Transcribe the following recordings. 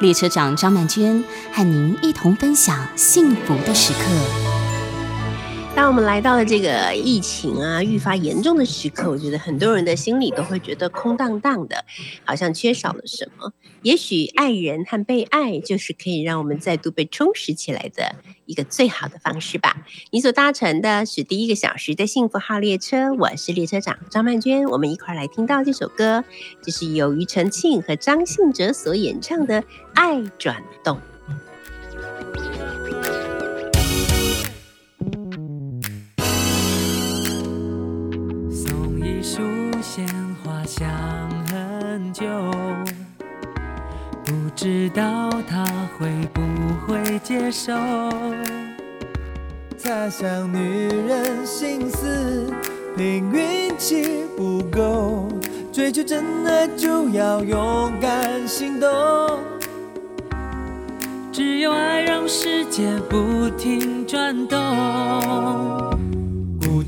列车长张曼娟和您一同分享幸福的时刻。当我们来到了这个疫情啊愈发严重的时刻，我觉得很多人的心里都会觉得空荡荡的，好像缺少了什么。也许爱人和被爱，就是可以让我们再度被充实起来的一个最好的方式吧。你所搭乘的是第一个小时的幸福号列车，我是列车长张曼娟，我们一块来听到这首歌，这是由庾澄庆和张信哲所演唱的《爱转动》。鲜花想很久，不知道他会不会接受。他想女人心思，凭运气不够，追求真爱就要勇敢行动。只有爱让世界不停转动。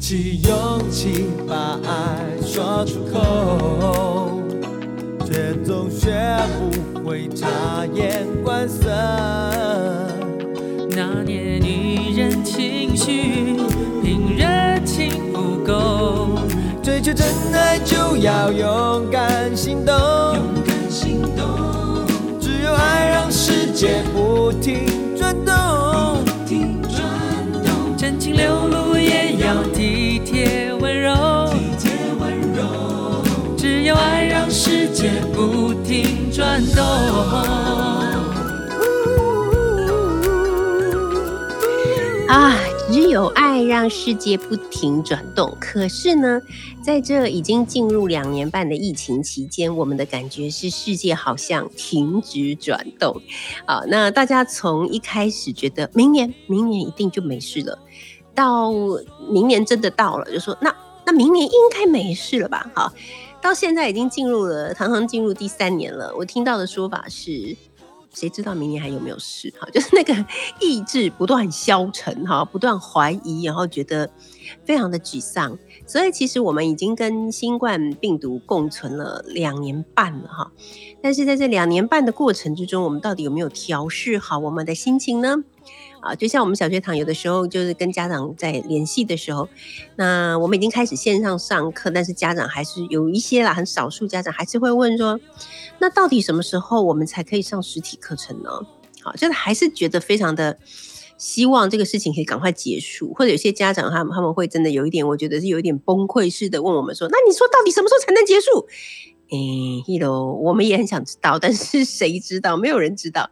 起勇气把爱说出口，却总学不会察言观色。那年女人情绪凭热情不够，追求真爱就要勇敢行动。只有爱让世界不停转动。啊，只有爱让世界不停转动。可是呢，在这已经进入两年半的疫情期间，我们的感觉是世界好像停止转动。啊，那大家从一开始觉得明年，明年一定就没事了。到明年真的到了，就说那那明年应该没事了吧？好，到现在已经进入了，堂堂进入第三年了。我听到的说法是，谁知道明年还有没有事？哈，就是那个意志不断消沉，哈，不断怀疑，然后觉得非常的沮丧。所以其实我们已经跟新冠病毒共存了两年半了，哈。但是在这两年半的过程之中，我们到底有没有调试好我们的心情呢？啊，就像我们小学堂有的时候就是跟家长在联系的时候，那我们已经开始线上上课，但是家长还是有一些啦，很少数家长还是会问说，那到底什么时候我们才可以上实体课程呢？好，就是还是觉得非常的希望这个事情可以赶快结束，或者有些家长他们他们会真的有一点，我觉得是有一点崩溃似的问我们说，那你说到底什么时候才能结束？诶，一楼我们也很想知道，但是谁知道？没有人知道。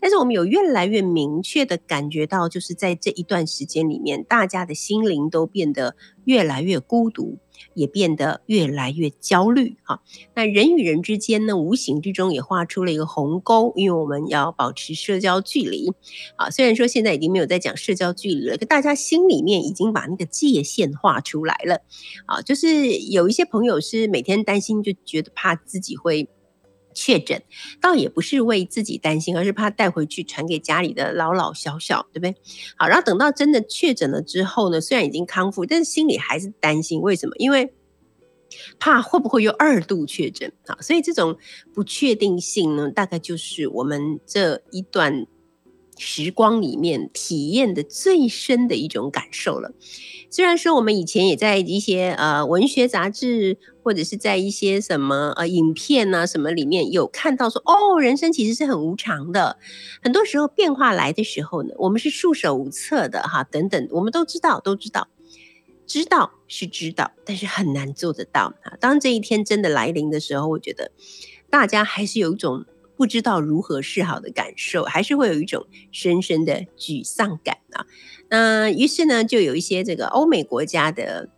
但是我们有越来越明确的感觉到，就是在这一段时间里面，大家的心灵都变得越来越孤独。也变得越来越焦虑哈。那人与人之间呢，无形之中也画出了一个鸿沟，因为我们要保持社交距离啊。虽然说现在已经没有在讲社交距离了，可大家心里面已经把那个界限画出来了啊。就是有一些朋友是每天担心，就觉得怕自己会。确诊倒也不是为自己担心，而是怕带回去传给家里的老老小小，对不对？好，然后等到真的确诊了之后呢，虽然已经康复，但是心里还是担心。为什么？因为怕会不会又二度确诊啊？所以这种不确定性呢，大概就是我们这一段。时光里面体验的最深的一种感受了。虽然说我们以前也在一些呃文学杂志或者是在一些什么呃影片啊什么里面有看到说哦，人生其实是很无常的。很多时候变化来的时候呢，我们是束手无策的哈。等等，我们都知道，都知道，知道是知道，但是很难做得到啊。当这一天真的来临的时候，我觉得大家还是有一种。不知道如何是好的感受，还是会有一种深深的沮丧感啊。那于是呢，就有一些这个欧美国家的。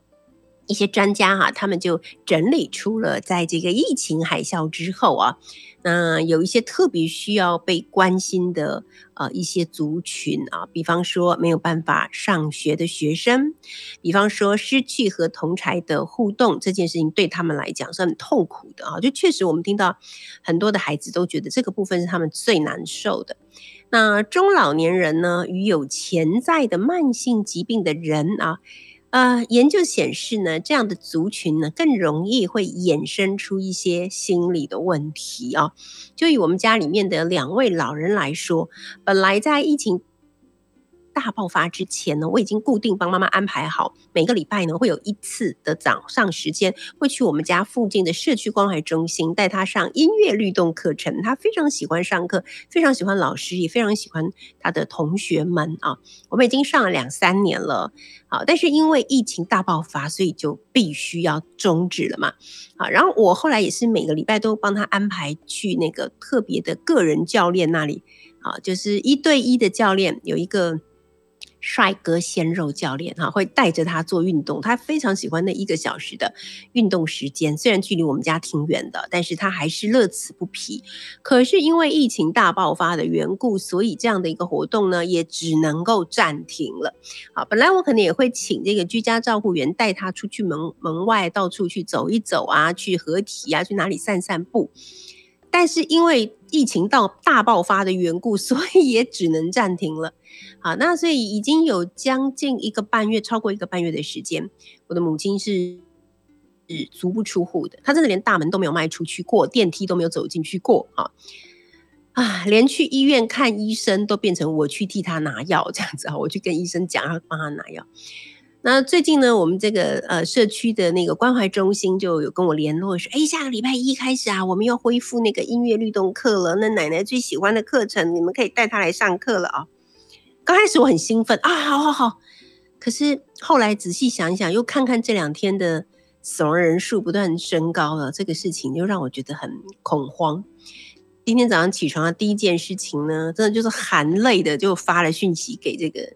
一些专家哈，他们就整理出了在这个疫情海啸之后啊，那有一些特别需要被关心的呃一些族群啊，比方说没有办法上学的学生，比方说失去和同才的互动这件事情对他们来讲是很痛苦的啊，就确实我们听到很多的孩子都觉得这个部分是他们最难受的。那中老年人呢，与有潜在的慢性疾病的人啊。呃，研究显示呢，这样的族群呢更容易会衍生出一些心理的问题啊。就以我们家里面的两位老人来说，本来在疫情。大爆发之前呢，我已经固定帮妈妈安排好，每个礼拜呢会有一次的早上时间，会去我们家附近的社区关怀中心带她上音乐律动课程。她非常喜欢上课，非常喜欢老师，也非常喜欢她的同学们啊。我们已经上了两三年了，好，但是因为疫情大爆发，所以就必须要终止了嘛。好，然后我后来也是每个礼拜都帮她安排去那个特别的个人教练那里，好，就是一对一的教练有一个。帅哥鲜肉教练哈，会带着他做运动，他非常喜欢那一个小时的运动时间。虽然距离我们家挺远的，但是他还是乐此不疲。可是因为疫情大爆发的缘故，所以这样的一个活动呢，也只能够暂停了。好，本来我可能也会请这个居家照护员带他出去门门外到处去走一走啊，去合体啊，去哪里散散步。但是因为疫情到大爆发的缘故，所以也只能暂停了。好，那所以已经有将近一个半月，超过一个半月的时间，我的母亲是是足不出户的，她真的连大门都没有迈出去过，电梯都没有走进去过。哈啊，连去医院看医生都变成我去替她拿药这样子啊，我去跟医生讲，然后帮她拿药。那最近呢，我们这个呃社区的那个关怀中心就有跟我联络说，哎，下个礼拜一开始啊，我们要恢复那个音乐律动课了。那奶奶最喜欢的课程，你们可以带她来上课了啊。刚开始我很兴奋啊，好好好。可是后来仔细想一想，又看看这两天的死亡人数不断升高了，这个事情又让我觉得很恐慌。今天早上起床的第一件事情呢，真的就是含泪的就发了讯息给这个。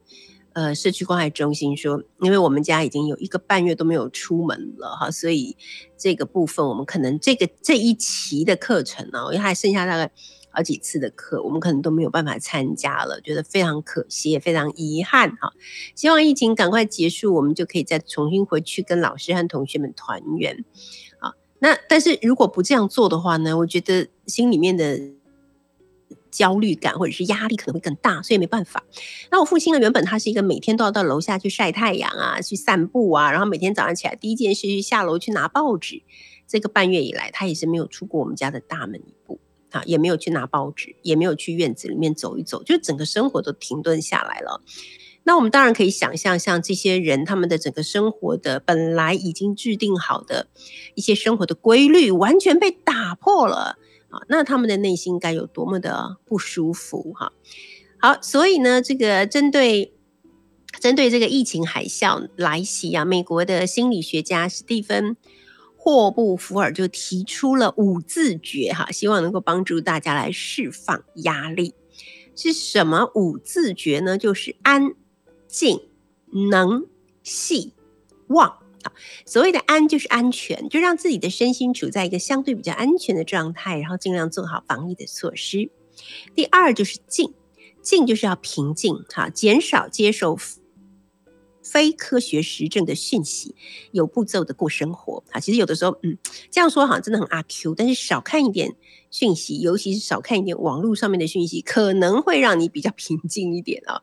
呃，社区关爱中心说，因为我们家已经有一个半月都没有出门了哈，所以这个部分我们可能这个这一期的课程呢，因为还剩下大概好几次的课，我们可能都没有办法参加了，觉得非常可惜，也非常遗憾哈。希望疫情赶快结束，我们就可以再重新回去跟老师和同学们团圆。好，那但是如果不这样做的话呢，我觉得心里面的。焦虑感或者是压力可能会更大，所以没办法。那我父亲呢？原本他是一个每天都要到楼下去晒太阳啊，去散步啊，然后每天早上起来第一件事是下楼去拿报纸。这个半月以来，他也是没有出过我们家的大门一步啊，也没有去拿报纸，也没有去院子里面走一走，就整个生活都停顿下来了。那我们当然可以想象，像这些人，他们的整个生活的本来已经制定好的一些生活的规律，完全被打破了。啊那他们的内心该有多么的不舒服哈？好，所以呢，这个针对针对这个疫情海啸来袭啊，美国的心理学家史蒂芬霍布福尔就提出了五字诀哈，希望能够帮助大家来释放压力。是什么五字诀呢？就是安、静、能、细、望所谓的安就是安全，就让自己的身心处在一个相对比较安全的状态，然后尽量做好防疫的措施。第二就是静，静就是要平静，哈，减少接受非科学实证的讯息，有步骤的过生活。啊，其实有的时候，嗯，这样说好像真的很阿 Q，但是少看一点讯息，尤其是少看一点网络上面的讯息，可能会让你比较平静一点啊。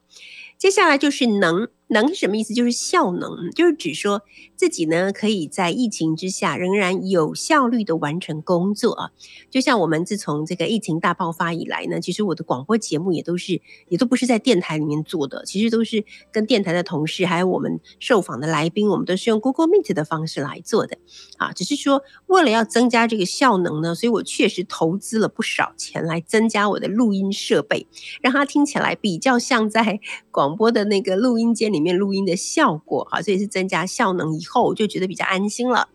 接下来就是能。能是什么意思？就是效能，就是指说自己呢，可以在疫情之下仍然有效率的完成工作啊。就像我们自从这个疫情大爆发以来呢，其实我的广播节目也都是，也都不是在电台里面做的，其实都是跟电台的同事还有我们受访的来宾，我们都是用 Google Meet 的方式来做的啊。只是说为了要增加这个效能呢，所以我确实投资了不少钱来增加我的录音设备，让它听起来比较像在广播的那个录音间里。面录音的效果，好，这也是增加效能以后，我就觉得比较安心了。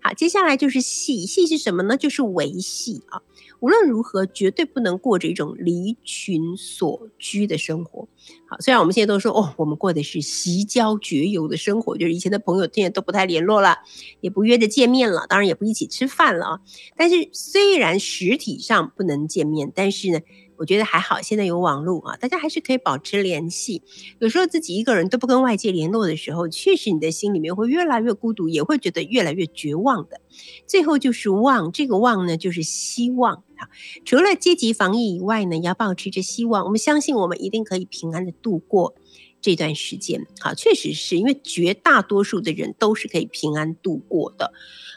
好，接下来就是细细是什么呢？就是维系啊，无论如何，绝对不能过着一种离群所居的生活。好，虽然我们现在都说哦，我们过的是席交绝游的生活，就是以前的朋友现在都不太联络了，也不约着见面了，当然也不一起吃饭了啊。但是虽然实体上不能见面，但是呢。我觉得还好，现在有网络啊，大家还是可以保持联系。有时候自己一个人都不跟外界联络的时候，确实你的心里面会越来越孤独，也会觉得越来越绝望的。最后就是望，这个望呢，就是希望啊。除了积极防疫以外呢，要保持着希望。我们相信我们一定可以平安的度过这段时间。好，确实是因为绝大多数的人都是可以平安度过的。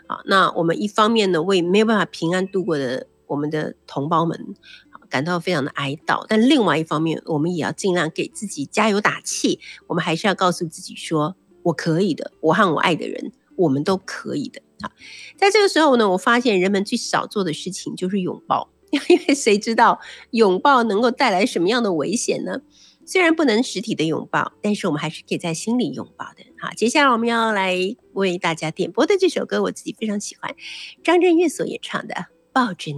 好，那我们一方面呢，为没有办法平安度过的我们的同胞们。感到非常的哀悼，但另外一方面，我们也要尽量给自己加油打气。我们还是要告诉自己说：“我可以的，我和我爱的人，我们都可以的。”啊，在这个时候呢，我发现人们最少做的事情就是拥抱，因为谁知道拥抱能够带来什么样的危险呢？虽然不能实体的拥抱，但是我们还是可以在心里拥抱的。好，接下来我们要来为大家点播的这首歌，我自己非常喜欢，张震岳所演唱的《抱着你》。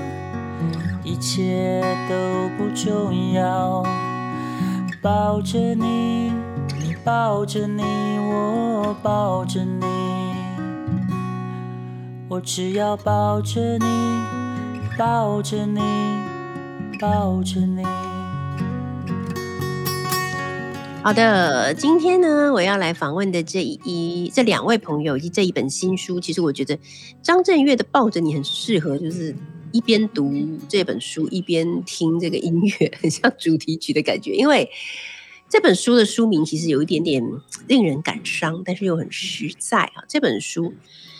一切都不重要，抱着你，抱着你，我抱着你，我只要抱着你，抱着你，抱着你。好的，今天呢，我要来访问的这一这两位朋友以及这一本新书，其实我觉得张震岳的《抱着你》很适合，就是。一边读这本书，一边听这个音乐，很像主题曲的感觉。因为这本书的书名其实有一点点 令人感伤，但是又很实在啊。这本书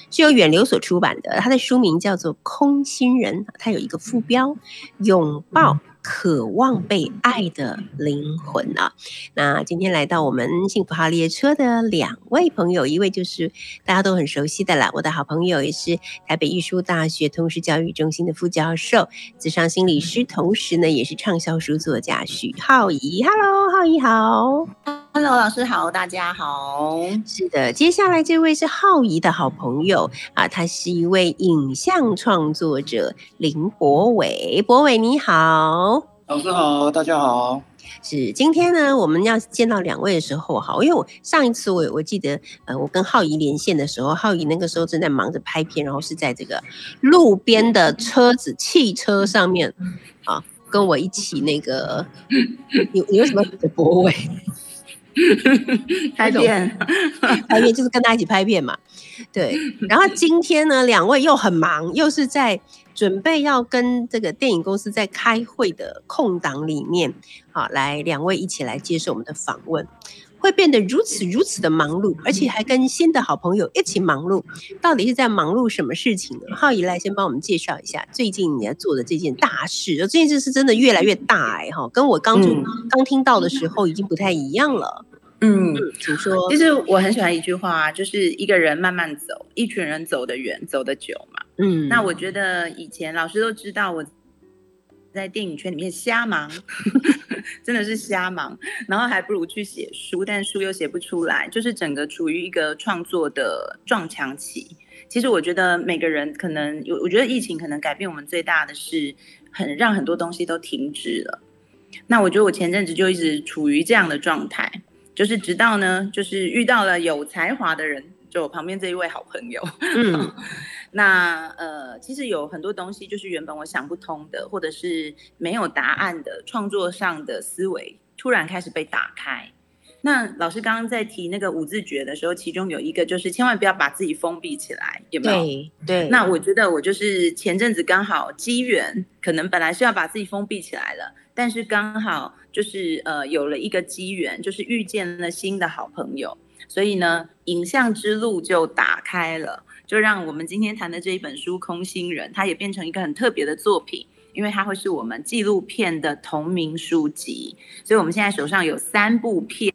是由远流所出版的，它的书名叫做《空心人》，它有一个副标：拥抱。渴望被爱的灵魂啊！那今天来到我们幸福号列车的两位朋友，一位就是大家都很熟悉的了，我的好朋友，也是台北艺术大学通识教育中心的副教授、智商心理师，同时呢也是畅销书作家许浩怡。Hello，浩怡好。Hello，老师好，大家好。是的，接下来这位是浩怡的好朋友啊，他是一位影像创作者林博伟。博伟你好，老师好，大家好。是今天呢，我们要见到两位的时候，好，因为我上一次我我记得，呃，我跟浩怡连线的时候，浩怡那个时候正在忙着拍片，然后是在这个路边的车子、汽车上面啊，跟我一起那个，你你为什么 博伟？拍片，拍片。就是跟他一起拍片嘛，对。然后今天呢，两位又很忙，又是在准备要跟这个电影公司在开会的空档里面，好，来两位一起来接受我们的访问，会变得如此如此的忙碌，而且还跟新的好朋友一起忙碌，到底是在忙碌什么事情呢？浩怡来先帮我们介绍一下最近你在做的这件大事，这件事是真的越来越大哎哈，跟我刚就刚听到的时候已经不太一样了。嗯，请说。其实我很喜欢一句话，就是一个人慢慢走，一群人走得远，走得久嘛。嗯，那我觉得以前老师都知道我在电影圈里面瞎忙，真的是瞎忙，然后还不如去写书，但书又写不出来，就是整个处于一个创作的撞墙期。其实我觉得每个人可能有，我觉得疫情可能改变我们最大的是，很让很多东西都停止了。那我觉得我前阵子就一直处于这样的状态，就是直到呢，就是遇到了有才华的人，就我旁边这一位好朋友。嗯。那呃，其实有很多东西，就是原本我想不通的，或者是没有答案的创作上的思维，突然开始被打开。那老师刚刚在提那个五字诀的时候，其中有一个就是千万不要把自己封闭起来，有没有？对对。那我觉得我就是前阵子刚好机缘，可能本来是要把自己封闭起来了，但是刚好就是呃有了一个机缘，就是遇见了新的好朋友，所以呢，影像之路就打开了。就让我们今天谈的这一本书《空心人》，它也变成一个很特别的作品，因为它会是我们纪录片的同名书籍。所以我们现在手上有三部片，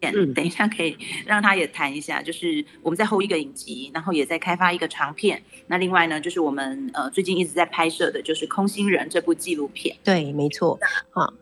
嗯，等一下可以让他也谈一下，就是我们在后一个影集，然后也在开发一个长片。那另外呢，就是我们呃最近一直在拍摄的，就是《空心人》这部纪录片。对，没错，好。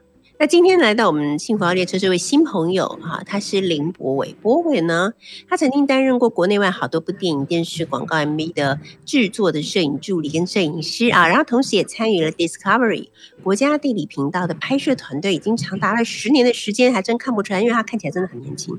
那今天来到我们幸福号列车这位新朋友哈，他是林博伟。博伟呢，他曾经担任过国内外好多部电影、电视、广告 MV 的制作的摄影助理跟摄影师啊，然后同时也参与了 Discovery 国家地理频道的拍摄团队，已经长达了十年的时间，还真看不出来，因为他看起来真的很年轻。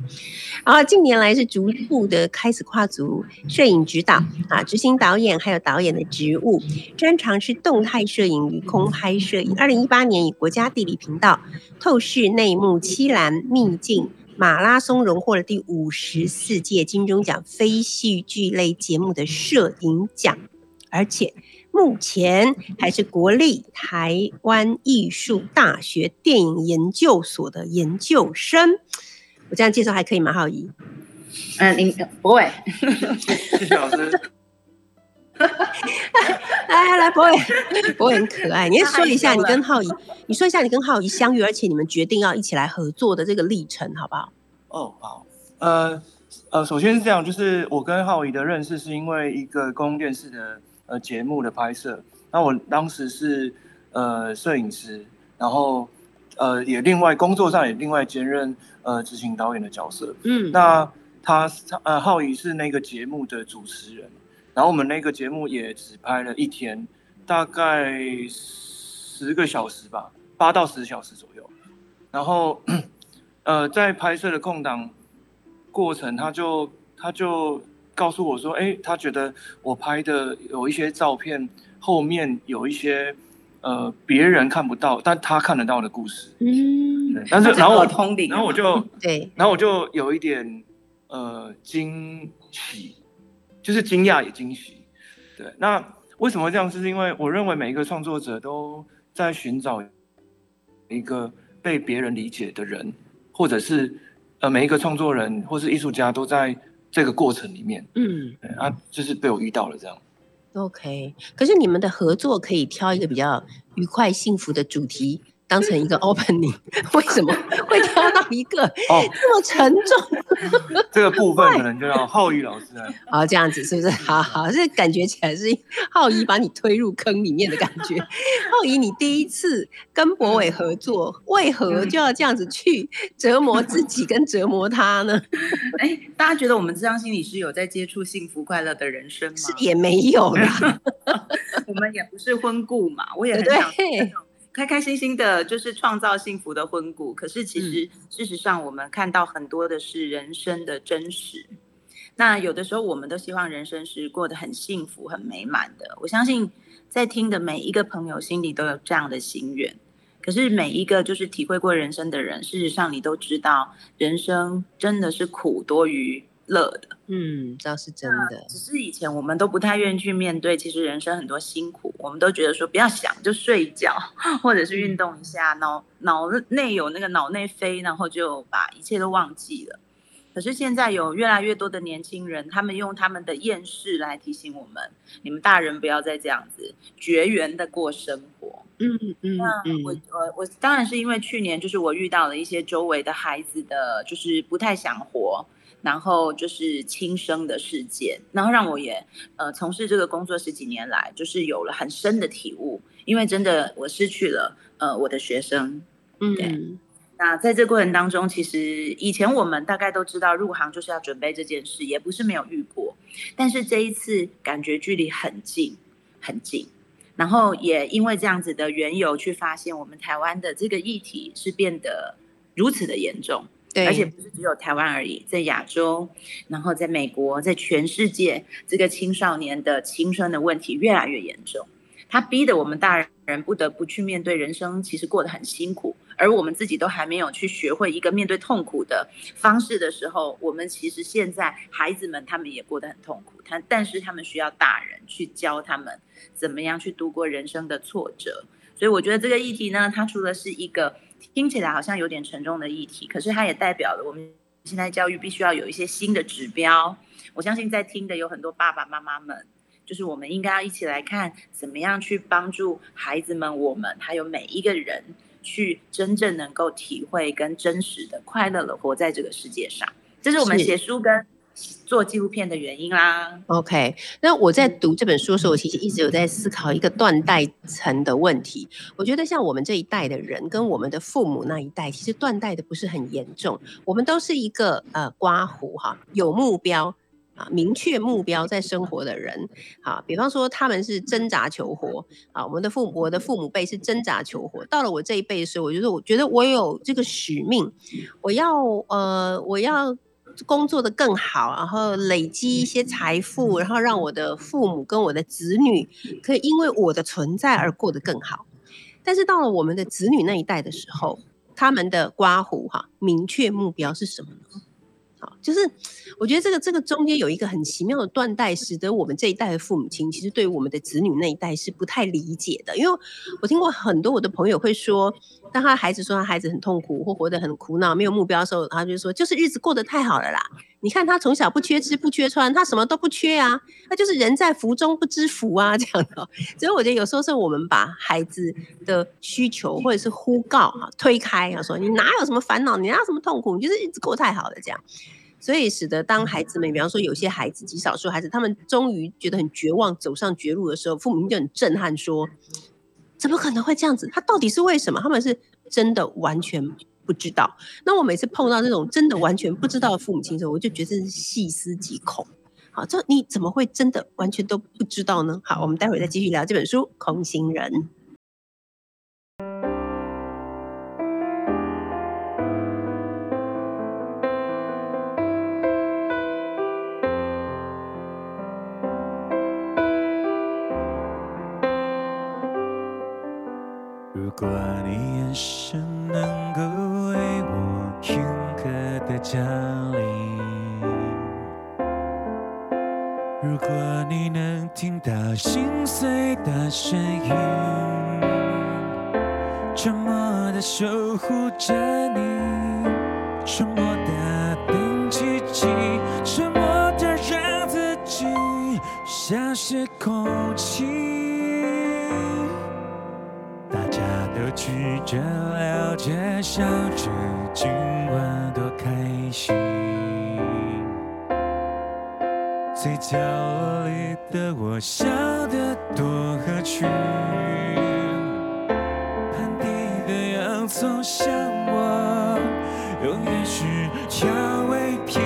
然后近年来是逐步的开始跨足摄影指导啊，执行导演还有导演的职务，专长是动态摄影与空拍摄影。二零一八年以国家地理频道。透视内幕、七兰秘境、马拉松荣获了第五十四届金钟奖非戏剧类节目的摄影奖，而且目前还是国立台湾艺术大学电影研究所的研究生。我这样介绍还可以吗？浩怡？嗯，您不会。谢谢老师。来 来，来，博伟，博伟很可爱。你先 说一下你跟浩怡，你说一下你跟浩怡相遇，而且你们决定要一起来合作的这个历程，好不好？哦，好。呃呃，首先是这样，就是我跟浩怡的认识是因为一个公共电视的呃节目的拍摄。那我当时是呃摄影师，然后呃也另外工作上也另外兼任呃执行导演的角色。嗯，那他他呃浩怡是那个节目的主持人。然后我们那个节目也只拍了一天，大概十个小时吧，八到十小时左右。然后，呃，在拍摄的空档过程，他就他就告诉我说：“哎，他觉得我拍的有一些照片后面有一些呃别人看不到，但他看得到的故事。”嗯，但是然后我然后我就对，然后我就有一点呃惊喜。就是惊讶也惊喜，对。那为什么这样？是因为我认为每一个创作者都在寻找一个被别人理解的人，或者是呃每一个创作人或是艺术家都在这个过程里面。嗯，啊，就是被我遇到了这样。OK，可是你们的合作可以挑一个比较愉快幸福的主题。当成一个 opening，为什么 会挑到一个这么沉重？这个部分可能就要浩宇老师来。好，这样子是不是？好好，这感觉起来是浩宇把你推入坑里面的感觉。浩宇，你第一次跟博伟合作，为何就要这样子去折磨自己跟折磨他呢？哎，大家觉得我们这张心理师有在接触幸福快乐的人生吗？是也没有啦，我们也不是婚故嘛，我也很想。开开心心的，就是创造幸福的婚故。可是其实，事实上，我们看到很多的是人生的真实。那有的时候，我们都希望人生是过得很幸福、很美满的。我相信，在听的每一个朋友心里都有这样的心愿。可是，每一个就是体会过人生的人，事实上，你都知道，人生真的是苦多于。乐的，嗯，倒是真的。只是以前我们都不太愿意去面对，其实人生很多辛苦，我们都觉得说不要想，就睡觉，或者是运动一下，脑脑内有那个脑内飞，然后就把一切都忘记了。可是现在有越来越多的年轻人，他们用他们的厌世来提醒我们：你们大人不要再这样子绝缘的过生活。嗯嗯那我嗯，我我当然是因为去年就是我遇到了一些周围的孩子的，就是不太想活，然后就是亲生的事件，然后让我也呃从事这个工作十几年来，就是有了很深的体悟，因为真的我失去了呃我的学生。嗯，那在这过程当中，其实以前我们大概都知道入行就是要准备这件事，也不是没有遇过，但是这一次感觉距离很近很近。然后也因为这样子的缘由，去发现我们台湾的这个议题是变得如此的严重，对，而且不是只有台湾而已，在亚洲，然后在美国，在全世界，这个青少年的青春的问题越来越严重，他逼得我们大人不得不去面对人生，其实过得很辛苦，而我们自己都还没有去学会一个面对痛苦的方式的时候，我们其实现在孩子们他们也过得很痛苦，他但是他们需要大人去教他们怎么样去度过人生的挫折，所以我觉得这个议题呢，它除了是一个听起来好像有点沉重的议题，可是它也代表了我们现在教育必须要有一些新的指标。我相信在听的有很多爸爸妈妈们，就是我们应该要一起来看，怎么样去帮助孩子们，我们还有每一个人，去真正能够体会跟真实的快乐的活在这个世界上。这是我们写书跟做纪录片的原因啦。OK，那我在读这本书的时候，我其实一直有在思考一个断代层的问题。我觉得像我们这一代的人，跟我们的父母那一代，其实断代的不是很严重。我们都是一个呃刮胡哈，有目标啊，明确目标在生活的人啊。比方说他们是挣扎求活啊，我们的父母，我的父母辈是挣扎求活。到了我这一辈的时候，我觉得我觉得我有这个使命，我要呃我要。工作的更好，然后累积一些财富，然后让我的父母跟我的子女可以因为我的存在而过得更好。但是到了我们的子女那一代的时候，他们的刮胡哈，明确目标是什么呢？好，就是我觉得这个这个中间有一个很奇妙的断代，使得我们这一代的父母亲其实对我们的子女那一代是不太理解的。因为我听过很多我的朋友会说，当他孩子说他孩子很痛苦或活得很苦恼、没有目标的时候，他就说就是日子过得太好了啦。你看他从小不缺吃不缺穿，他什么都不缺啊，他就是人在福中不知福啊，这样的。所以我觉得有时候是我们把孩子的需求或者是呼告啊推开啊，说你哪有什么烦恼，你哪有什么痛苦，你就是日子过太好了这样。所以使得当孩子们，比方说有些孩子，极少数孩子，他们终于觉得很绝望，走上绝路的时候，父母就很震撼说：“怎么可能会这样子？他到底是为什么？”他们是真的完全不知道。那我每次碰到这种真的完全不知道的父母亲的时候，我就觉得是细思极恐。好，这你怎么会真的完全都不知道呢？好，我们待会再继续聊这本书《空心人》。降临，如果你能听到心碎的声音，沉默的守护着你，沉默的等奇迹，沉默的让自己像是空气。大家都举着聊着笑着，今晚角落里的我笑得多合群，盘底的洋葱像我，永远是调味品，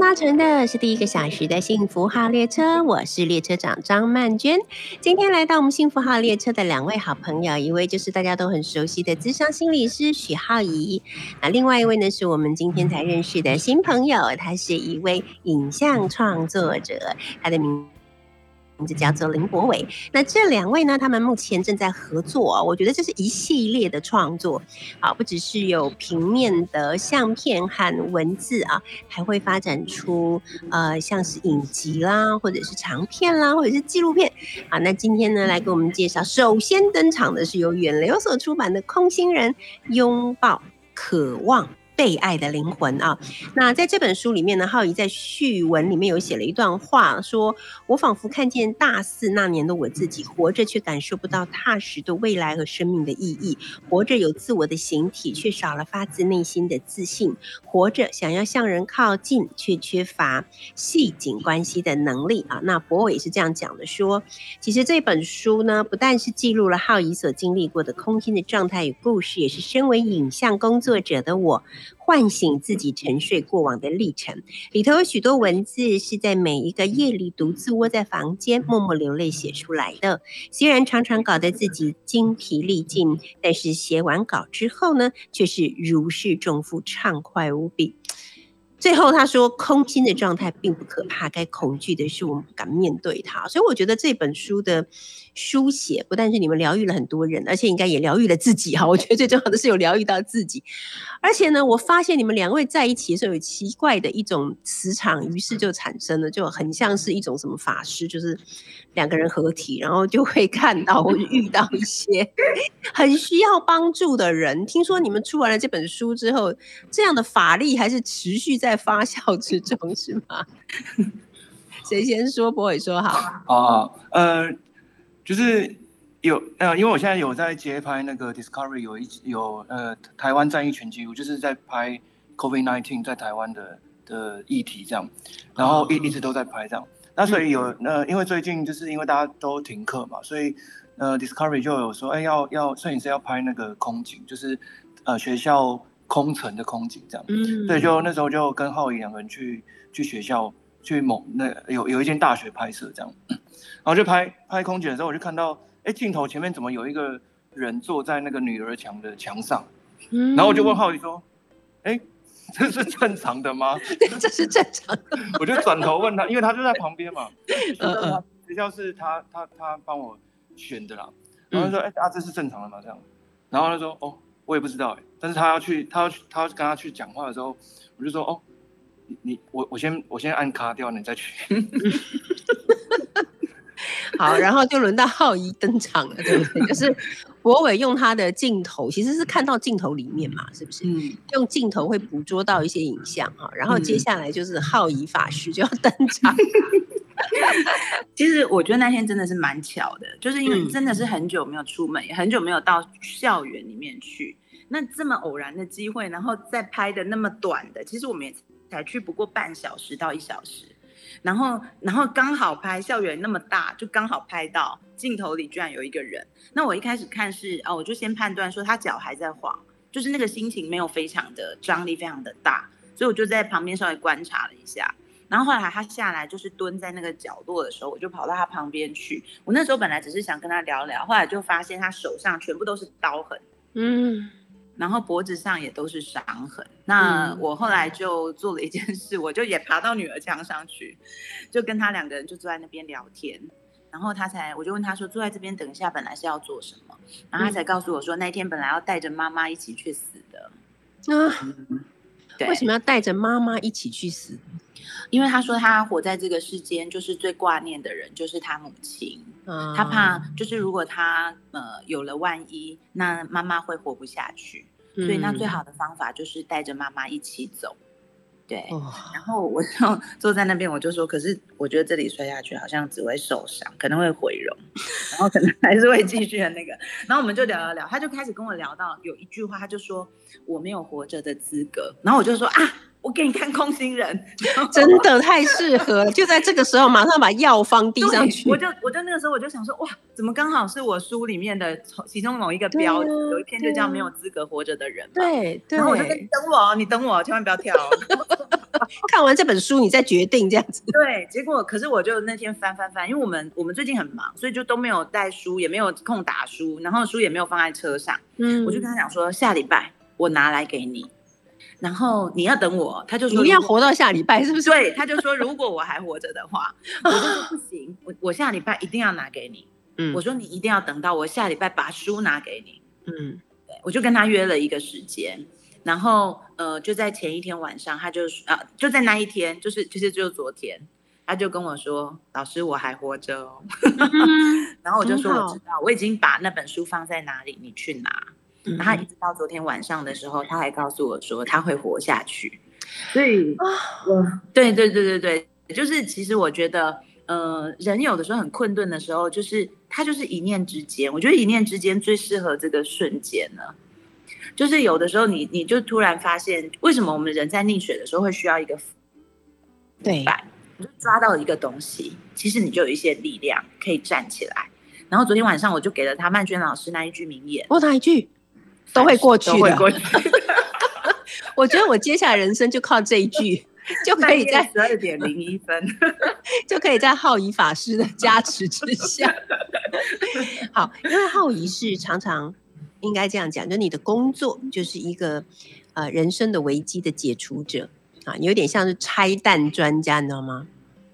搭乘的是第一个小时的幸福号列车，我是列车长张曼娟。今天来到我们幸福号列车的两位好朋友，一位就是大家都很熟悉的资深心理师许浩怡，那另外一位呢是我们今天才认识的新朋友，他是一位影像创作者，他的名。名字叫做林博伟。那这两位呢，他们目前正在合作、哦，我觉得这是一系列的创作，啊，不只是有平面的相片和文字啊，还会发展出呃像是影集啦，或者是长片啦，或者是纪录片。啊，那今天呢，来给我们介绍，首先登场的是由远流所出版的《空心人拥抱渴望》。被爱的灵魂啊，那在这本书里面呢，浩怡在序文里面有写了一段话，说我仿佛看见大四那年的我自己，活着却感受不到踏实的未来和生命的意义，活着有自我的形体，却少了发自内心的自信，活着想要向人靠近，却缺乏细紧关系的能力啊。那博伟是这样讲的，说其实这本书呢，不但是记录了浩怡所经历过的空心的状态与故事，也是身为影像工作者的我。唤醒自己沉睡过往的历程，里头有许多文字是在每一个夜里独自窝在房间默默流泪写出来的。虽然常常搞得自己精疲力尽，但是写完稿之后呢，却是如释重负，畅快无比。最后他说，空心的状态并不可怕，该恐惧的是我们不敢面对它。所以我觉得这本书的书写，不但是你们疗愈了很多人，而且应该也疗愈了自己哈。我觉得最重要的是有疗愈到自己。而且呢，我发现你们两位在一起的时候有奇怪的一种磁场，于是就产生了，就很像是一种什么法师，就是两个人合体，然后就会看到或遇到一些 很需要帮助的人。听说你们出完了这本书之后，这样的法力还是持续在发酵之中，是吗？谁先说？博伟说好。啊，呃，就是有呃，因为我现在有在接拍那个 Discovery 有一有呃台湾战役全记录，就是在拍 COVID nineteen 在台湾的的议题这样，然后一一直都在拍这样。那所以有呃，因为最近就是因为大家都停课嘛，所以呃 Discovery 就有说，哎，要要摄影师要拍那个空景，就是呃学校空城的空景这样。嗯对，就那时候就跟浩宇两个人去去学校去某那有有一间大学拍摄这样，然后就拍拍空姐的时候，我就看到，哎，镜头前面怎么有一个人坐在那个女儿墙的墙上，嗯然后我就问浩宇说，哎，这是正常的吗？对，这是正常的。我就转头问他，因为他就在旁边嘛，学校嗯他学校是他他他帮我选的啦，然后他说，哎、啊，这是正常的吗？这样，然后他说，哦，我也不知道哎，但是他要去，他要去，他要跟他去讲话的时候，我就说，哦，你你我我先我先按卡掉，你再去。好，然后就轮到浩怡登场了，对不对？就是博伟用他的镜头，其实是看到镜头里面嘛，是不是？嗯，用镜头会捕捉到一些影像哈，然后接嗯下来就是浩怡法师就要登场。其实我觉得那天真的是蛮巧的，就是因为嗯真的是很久没有出门，也很久没有到校园里面去。那这么偶然的机会，然后再拍的那么短的，其实我们也才去不过半小时到一小时，然后然后刚好拍校园那么大，就刚好拍到镜头里居然有一个人。那我一开始看是哦，我就先判断说他脚还在晃，就是那个心情没有非常的张力，非常的大，所以我就在旁边稍微观察了一下。然后后来他下来就是蹲在那个角落的时候，我就跑到他旁边去。我那时候本来只是想跟他聊聊，后来就发现他手上全部都是刀痕，嗯然后脖子上也都是伤痕。那嗯我后来就做了一件事，我就也爬到女儿墙上去，就跟他两个人就坐在那边聊天。然后他才，我就问他说，坐在这边等一下，本来是要做什么？然后他才告诉我说，那天本来要带着妈妈一起去死的。啊，对，为什么要带着妈妈一起去死？因为他说他活在这个世间，就是最挂念的人就是他母亲。嗯他怕就是如果他呃有了万一，那妈妈会活不下去，所以那最好的方法就是带着妈妈一起走。对，哦，然后我就坐在那边，我就说，可是我觉得这里摔下去好像只会受伤，可能会毁容，然后可能还是会继续的那个。然后我们就聊聊聊，他就开始跟我聊到有一句话，他就说我没有活着的资格。然后我就说啊，我给你看空心人，真的太适合了，就在这个时候马上把药方递上去。我就我就那个时候我就想说，哇，怎么刚好是我书里面的其中某一个标，有一篇就叫没有资格活着的人嘛。对对然后我就等我，你等我，千万不要跳哦。看完这本书你再决定这样子。对，结果可是我就那天翻翻翻，因为我们我们最近很忙，所以就都没有带书，也没有空打书，然后书也没有放在车上。嗯我就跟他讲说，下礼拜我拿来给你，然后你要等我。他就说你要活到下礼拜是不是？对，他就说如果我还活着的话，我就说不行，我我下礼拜一定要拿给你。嗯我说你一定要等到我下礼拜把书拿给你。嗯对，我就跟他约了一个时间，然后呃，就在前一天晚上，他就啊、就在那一天，就是其实就是昨天，他就跟我说，老师我还活着哦，然后我就说我知道，我已经把那本书放在哪里，你去拿。嗯然后一直到昨天晚上的时候，他还告诉我说他会活下去，所以对对对对对，就是其实我觉得，呃，人有的时候很困顿的时候，就是他就是一念之间，我觉得一念之间最适合这个瞬间呢。就是有的时候你你就突然发现，为什么我们人在溺水的时候会需要一个对，板，你就抓到一个东西，其实你就有一些力量可以站起来。然后昨天晚上我就给了他曼娟老师那一句名言，我哪一句都会过去的。都会过去。我觉得我接下来人生就靠这一句，就可以在十二点零一分。就可以在浩仪法师的加持之下。好，因为浩仪是常常应该这样讲，就你的工作就是一个呃人生的危机的解除者啊，有点像是拆弹专家，你知道吗？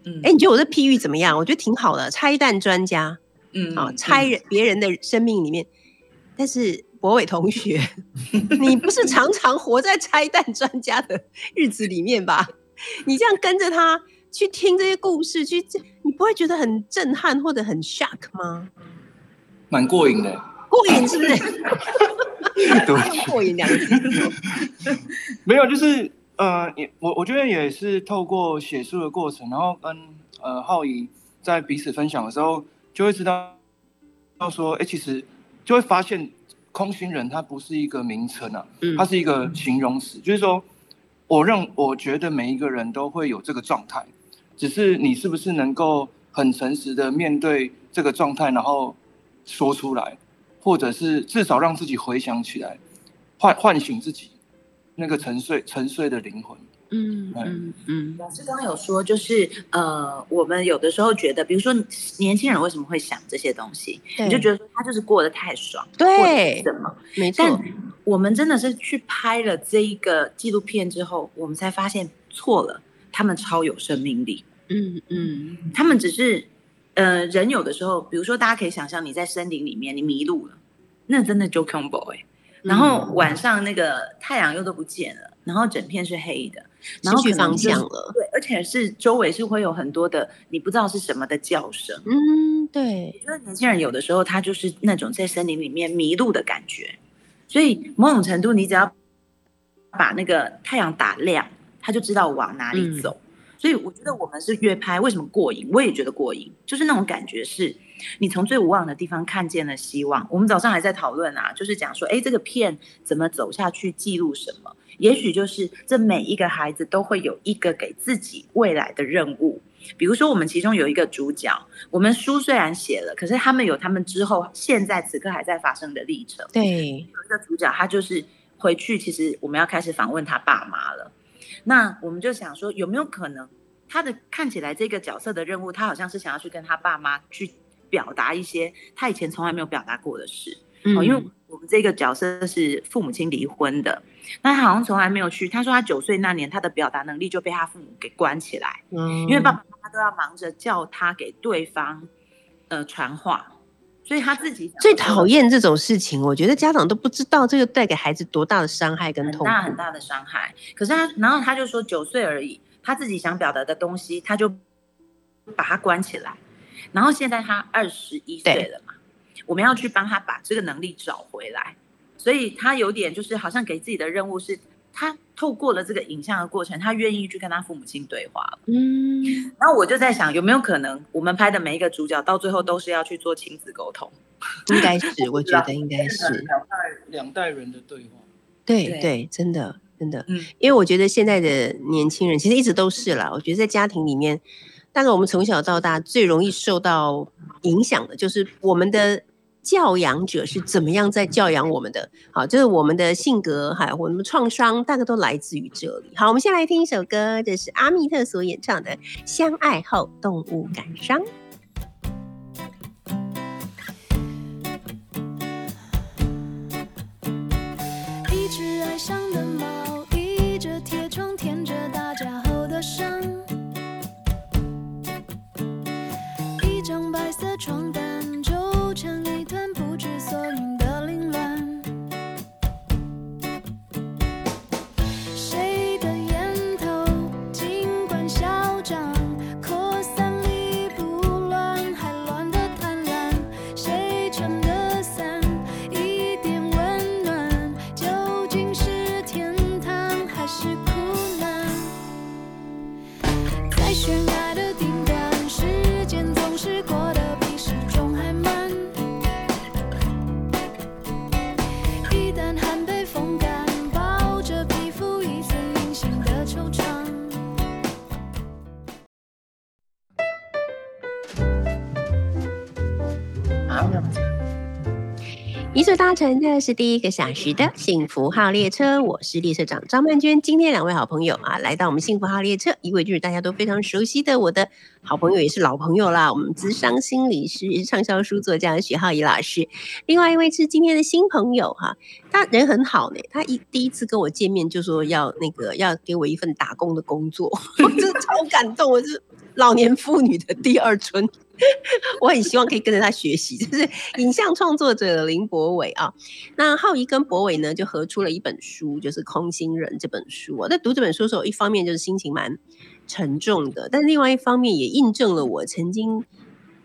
嗯哎、你觉得我这譬喻怎么样？我觉得挺好的，拆弹专家嗯啊，拆人别人的生命里面。但是博伟同学，你不是常常活在拆弹专家的日子里面吧？你这样跟着他去听这些故事，去这你不会觉得很震撼或者很 shock 吗？蛮过瘾的。过瘾是不是？过瘾两个字。没有，就是呃，也我我觉得也是透过写书的过程，然后跟呃浩怡在彼此分享的时候，就会知道到说，哎、其实就会发现空心人它不是一个名称啊，嗯它是一个形容词，就是说，我认我觉得每一个人都会有这个状态，只是你是不是能够很诚实的面对这个状态，然后说出来，或者是至少让自己回想起来，唤唤醒自己那个沉睡沉睡的灵魂。嗯嗯嗯，老师刚刚有说，就是呃，我们有的时候觉得，比如说年轻人为什么会想这些东西，你就觉得他就是过得太爽，对。什么？没错。但，我们真的是去拍了这一个纪录片之后，我们才发现错了，他们超有生命力。嗯嗯。他们只是，呃，人有的时候，比如说大家可以想象你在森林里面，你迷路了，那真的就 combo 哎、然后晚上那个太阳又都不见了，然后整片是黑的，然后失去方向了。对，而且是周围是会有很多的你不知道是什么的叫声。嗯，对，我觉得年轻人有的时候他就是那种在森林里面迷路的感觉，所以某种程度你只要把那个太阳打亮，他就知道往哪里走。所以我觉得我们是越拍，为什么过瘾？我也觉得过瘾，就是那种感觉是，你从最无望的地方看见了希望。我们早上还在讨论啊，就是讲说，哎，这个片怎么走下去，记录什么？也许就是这每一个孩子都会有一个给自己未来的任务。比如说，我们其中有一个主角，我们书虽然写了，可是他们有他们之后现在此刻还在发生的历程。对，有一个主角，他就是回去，其实我们要开始访问他爸妈了。那我们就想说，有没有可能他的看起来这个角色的任务，他好像是想要去跟他爸妈去表达一些他以前从来没有表达过的事。哦，因为我们这个角色是父母亲离婚的，那他好像从来没有去。他说他九岁那年，他的表达能力就被他父母给关起来，嗯因为爸爸妈妈都要忙着叫他给对方呃传话，所以他自己最讨厌这种事情，我觉得家长都不知道这个带给孩子多大的伤害跟痛苦。大很大的伤害。可是他，然后他就说九岁而已，他自己想表达的东西，他就把他关起来。然后现在他二十一岁了嘛，我们要去帮他把这个能力找回来。所以他有点就是好像给自己的任务是，他透过了这个影像的过程，他愿意去跟他父母亲对话了。嗯，然后我就在想，有没有可能我们拍的每一个主角到最后都是要去做亲子沟通？应该是，我觉得应该是，两代两代人的对话。对对对，真的真的，嗯因为我觉得现在的年轻人其实一直都是啦。我觉得在家庭里面，大概我们从小到大最容易受到影响的，就是我们的教养者是怎么样在教养我们的。好，就是我们的性格，还有我们的创伤，大概都来自于这里。好，我们先来听一首歌，这是阿密特所演唱的《相爱后动物感伤》。一只爱上的猫，倚着铁窗舔着打架后的伤。一张白色床单乘的是第一个小时的幸福号列车，我是列车长张曼娟。今天两位好朋友啊，来到我们幸福号列车，一位就是大家都非常熟悉的我的好朋友，也是老朋友啦，我们资商心理师、畅销书作家许浩怡老师。另外一位是今天的新朋友哈，他人很好呢，他一第一次跟我见面就说要那个要给我一份打工的工作，我真的超感动，我是老年妇女的第二春。我很希望可以跟着他学习，就是影像创作者林博伟啊。那浩怡跟博伟呢，就合出了一本书，就是《空心人》这本书。我在读这本书的时候，一方面就是心情蛮沉重的，但另外一方面也印证了我曾经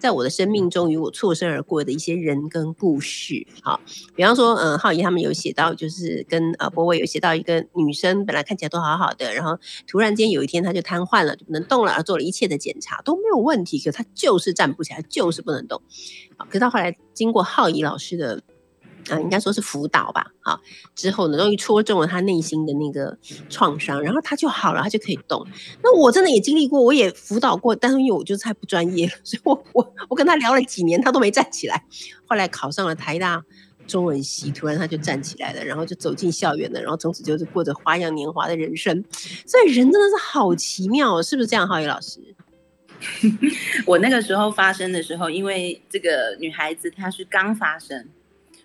在我的生命中与我错身而过的一些人跟故事。好，比方说，嗯，浩怡他们有写到，就是跟呃博伟有写到一个女生，本来看起来都好好的，然后突然间有一天她就瘫痪了，就不能动了，而做了一切的检查都没有问题，可她就是站不起来，就是不能动。好，可是到后来经过浩怡老师的。啊，应该说是辅导吧，好，之后呢，终于戳中了他内心的那个创伤，然后他就好了，他就可以动。那我真的也经历过，我也辅导过，但是因为我就是太不专业了，所以我我我跟他聊了几年，他都没站起来。后来考上了台大中文系，突然他就站起来了，然后就走进校园了，然后从此就是过着花样年华的人生。所以人真的是好奇妙哦，是不是这样，浩宇老师？我那个时候发生的时候，因为这个女孩子她是刚发生，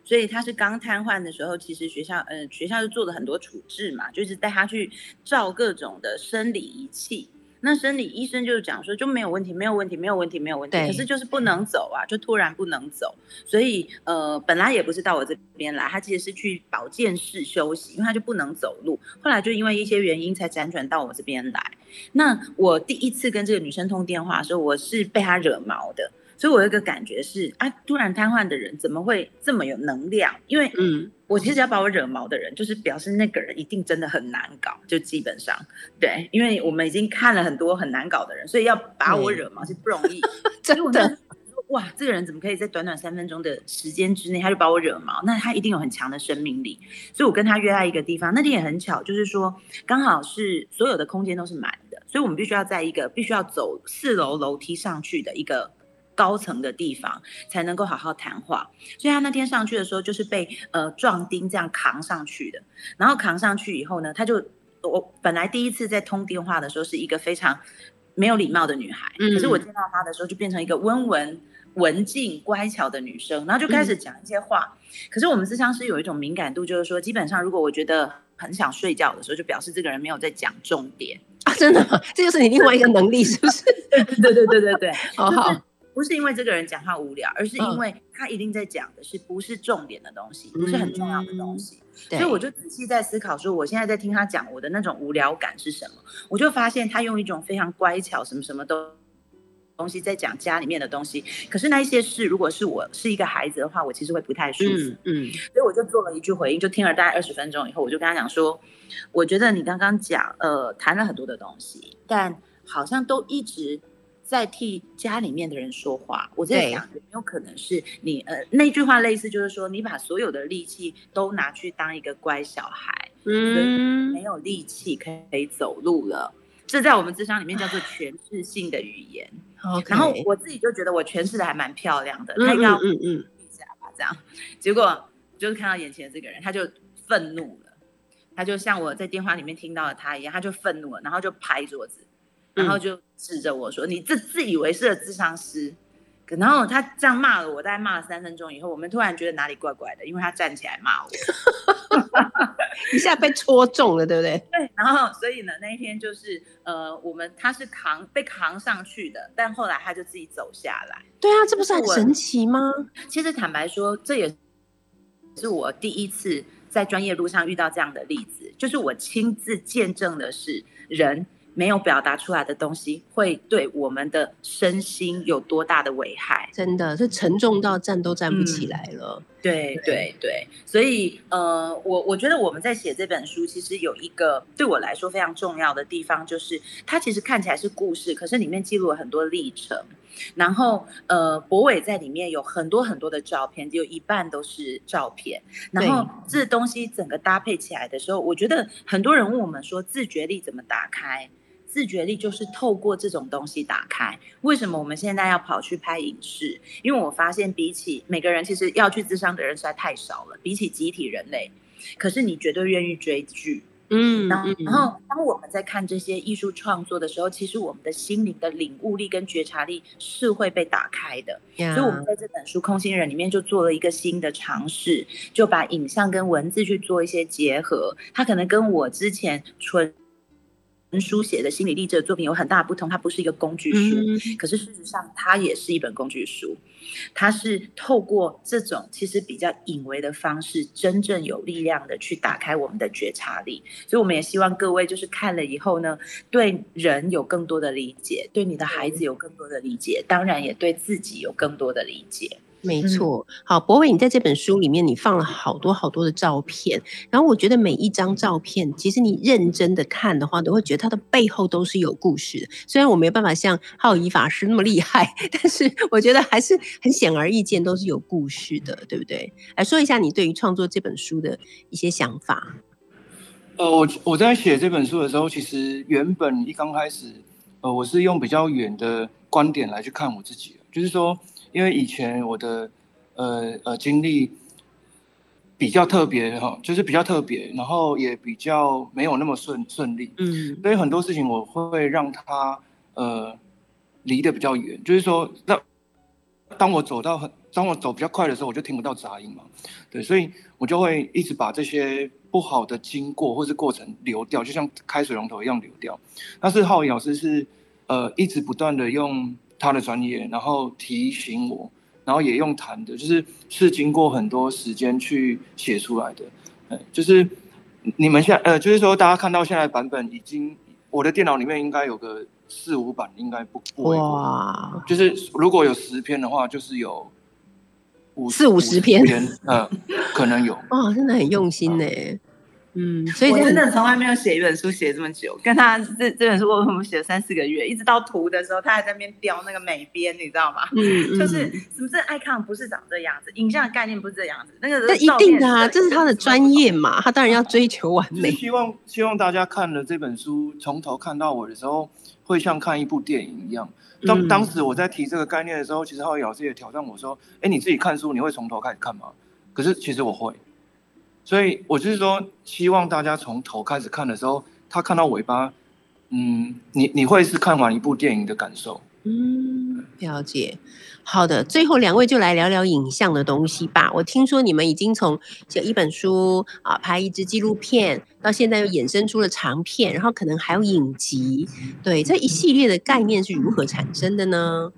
所以他是刚瘫痪的时候，其实学校呃学校就做了很多处置嘛，就是带他去照各种的生理仪器。那生理医生就是讲说就没有问题，没有问题，没有问题，没有问题。对可是就是不能走啊，就突然不能走。所以呃本来也不是到我这边来，他其实是去保健室休息，因为他就不能走路。后来就因为一些原因才辗转到我这边来。那我第一次跟这个女生通电话的时候，我是被她惹毛的，所以我有一个感觉是啊，突然瘫痪的人怎么会这么有能量？因为嗯，我其实要把我惹毛的人，就是表示那个人一定真的很难搞，就基本上对，因为我们已经看了很多很难搞的人，所以要把我惹毛是不容易。真的所以我那时候说哇，这个人怎么可以在短短三分钟的时间之内，他就把我惹毛？那他一定有很强的生命力。所以我跟他约在一个地方，那天也很巧，就是说刚好是所有的空间都是满的，所以我们必须要在一个必须要走四楼楼梯上去的一个高层的地方，才能够好好谈话。所以他那天上去的时候，就是被呃壮丁这样扛上去的。然后扛上去以后呢，他就我本来第一次在通电话的时候是一个非常没有礼貌的女孩，嗯可是我见到她的时候就变成一个温文文静、乖巧的女生，然后就开始讲一些话。可是我们智商师有一种敏感度，就是说，基本上如果我觉得很想睡觉的时候，就表示这个人没有在讲重点。啊，真的吗？这就是你另外一个能力，是不是？对对对对对，好好就是不是因为这个人讲话无聊，而是因嗯为他一定在讲的是不是重点的东西，不是很重要的东西。嗯所以我就仔细在思考，说我现在在听他讲我的那种无聊感是什么，我就发现他用一种非常乖巧，什么什么都。东西在讲家里面的东西，可是那一些事，如果是我是一个孩子的话，我其实会不太舒服。嗯嗯所以我就做了一句回应，就听了大概二十分钟以后，我就跟他讲说，我觉得你刚刚讲，呃，谈了很多的东西，但好像都一直在替家里面的人说话。我在想，有没有可能是你，呃，那句话类似就是说，你把所有的力气都拿去当一个乖小孩，嗯没有力气可以走路了。这在我们智商里面叫做诠释性的语言。然后我自己就觉得我诠释的还蛮漂亮的，嗯他要嗯嗯嗯一下吧，这样。结果就是看到眼前的这个人，他就愤怒了，他就像我在电话里面听到的他一样，他就愤怒了，然后就拍桌子，然后就指着我说：“你这自以为是的智商师。”然后他这样骂了我，大概骂了三分钟以后，我们突然觉得哪里怪怪的，因为他站起来骂我。一下被戳中了，对不对？对，然后所以呢，那一天就是呃，我们他是扛被扛上去的，但后来他就自己走下来。对啊，这不是很神奇吗？其实坦白说，这也是我第一次在专业路上遇到这样的例子，就是我亲自见证的是人没有表达出来的东西会对我们的身心有多大的危害。真的是沉重到站都站不起来了。对对对，所以呃，我我觉得我们在写这本书，其实有一个对我来说非常重要的地方，就是它其实看起来是故事，可是里面记录了很多历程。然后呃，博伟在里面有很多很多的照片，有一半都是照片。然后这东西整个搭配起来的时候，我觉得很多人问我们说，自觉力怎么打开？自觉力就是透过这种东西打开。为什么我们现在要跑去拍影视？因为我发现，比起每个人，其实要去智商的人实在太少了，比起集体人类。可是你绝对愿意追剧，嗯然后，然后当我们在看这些艺术创作的时候，其实我们的心灵的领悟力跟觉察力是会被打开的。所以我们在这本书《空心人》里面就做了一个新的尝试，就把影像跟文字去做一些结合。它可能跟我之前纯书写的心理励志的作品有很大的不同，它不是一个工具书，嗯可是事实上它也是一本工具书。它是透过这种其实比较隐微的方式，真正有力量的去打开我们的觉察力。所以我们也希望各位就是看了以后呢，对人有更多的理解，对你的孩子有更多的理解，当然也对自己有更多的理解。没错，好，博伟，你在这本书里面你放了好多好多的照片，然后我觉得每一张照片，其实你认真的看的话，都会觉得它的背后都是有故事的。虽然我没有办法像浩仪法师那么厉害，但是我觉得还是很显而易见，都是有故事的，对不对？来说一下你对于创作这本书的一些想法。呃，我我在写这本书的时候，其实原本一刚开始，呃，我是用比较远的观点来去看我自己的，就是说，因为以前我的呃呃经历比较特别哈，就是比较特别，然后也比较没有那么顺顺利，嗯所以很多事情我会让他呃离得比较远，就是说，那当我走到很当我走比较快的时候，我就听不到杂音嘛，对，所以我就会一直把这些不好的经过或是过程流掉，就像开水龙头一样流掉。但是浩宇老师是呃一直不断的用他的专业，然后提醒我，然后也用谈的，就是是经过很多时间去写出来的，呃，就是你们现在呃，就是说大家看到现在版本已经，我的电脑里面应该有个四五版，应该不不为过。哇，就是如果有十篇的话，就是有五四五十篇呃，可能有。哇，真的很用心呢。嗯，所以我真的从来没有写一本书写这么久，跟他这这本书我们写了三四个月，一直到图的时候，他还在那边雕那个美编，你知道吗？嗯 就是嗯什么这 icon 不是长这样子，影像的概念不是这样子，那个那一定的啊，这是他的专业嘛，他当然要追求完美。希望希望大家看了这本书，从头看到尾的时候，会像看一部电影一样。当、嗯当时我在提这个概念的时候，其实浩宇老师也挑战我说：“哎，你自己看书，你会从头开始看吗？”可是其实我会，所以我就是说，希望大家从头开始看的时候，他看到尾巴，嗯，你你会是看完一部电影的感受。嗯，了解。好的，最后两位就来聊聊影像的东西吧。我听说你们已经从写一本书啊，拍一支纪录片，到现在又衍生出了长片，然后可能还有影集。对，这一系列的概念是如何产生的呢？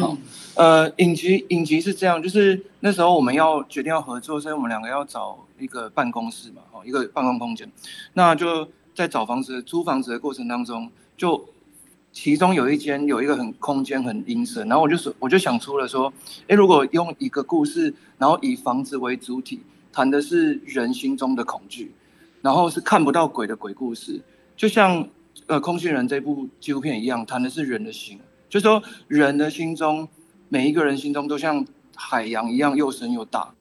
好，呃，影集影集是这样，就是那时候我们要决定要合作，所以我们两个要找一个办公室嘛，哦，一个办公空间。那就在找房子、租房子的过程当中，就其中有一间有一个很空间很阴森，然后我就说我就想出了说，诶，如果用一个故事，然后以房子为主体，谈的是人心中的恐惧，然后是看不到鬼的鬼故事，就像呃《空心人》这部纪录片一样，谈的是人的心。就说人的心中，每一个人心中都像海洋一样又深又大，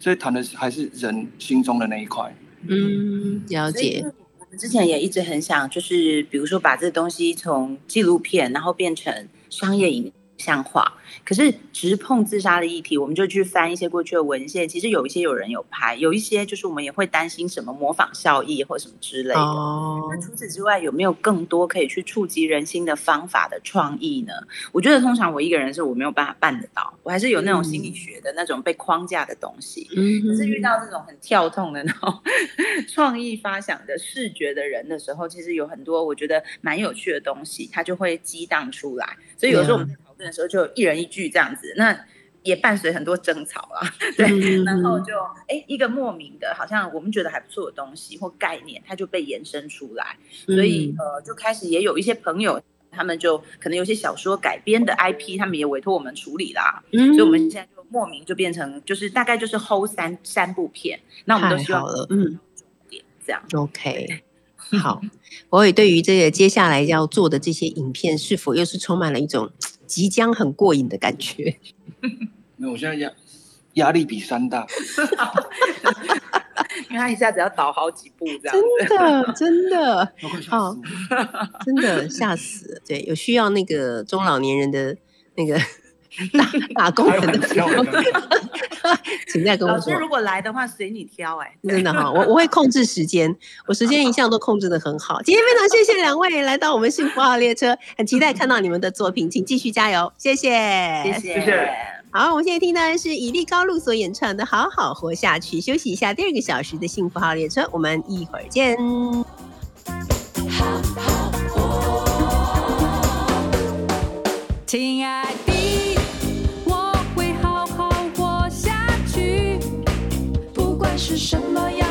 所以谈的是还是人心中的那一块。嗯，了解。我们之前也一直很想，就是比如说把这东西从纪录片，然后变成商业影像话。可是直碰自杀的议题，我们就去翻一些过去的文献，其实有一些有人有拍，有一些就是我们也会担心什么模仿效益或什么之类的。哦那除此之外，有没有更多可以去触及人心的方法的创意呢？我觉得通常我一个人是我没有办法办得到，我还是有那种心理学的那种被框架的东西。嗯可是遇到这种很跳痛的那种 创意发想的视觉的人的时候，其实有很多我觉得蛮有趣的东西，它就会激荡出来。所以有时候我们的时候，就一人一句这样子，那也伴随很多争吵啊，对，嗯 然后就哎一个莫名的，好像我们觉得还不错的东西或概念，它就被延伸出来，所以嗯呃就开始也有一些朋友。他们就可能有些小说改编的 IP，他们也委托我们处理啦。嗯所以我们现在就莫名就变成，就是大概就是 hold 三三部片，那我们都太希望了嗯这样。OK，好，我也对于这个接下来要做的这些影片，是否又是充满了一种即将很过瘾的感觉？没有，我现在压压力比山大。因为他一下子要倒好几步这样子。真的，真的，都快吓死我！真的吓死了。对，有需要那个中老年人的那个打 打工人的开玩笑的 请再跟我说。老师如果来的话，随你挑哎、真的哈，我我会控制时间，我时间一向都控制的很好。今天非常谢谢两位来到我们幸福号列车，很期待看到你们的作品，请继续加油，谢谢，谢谢。谢谢好，我们现在听到的是以利高露所演唱的《好好活下去》，休息一下第二个小时的幸福号列车，我们一会儿见。亲爱的，是什么样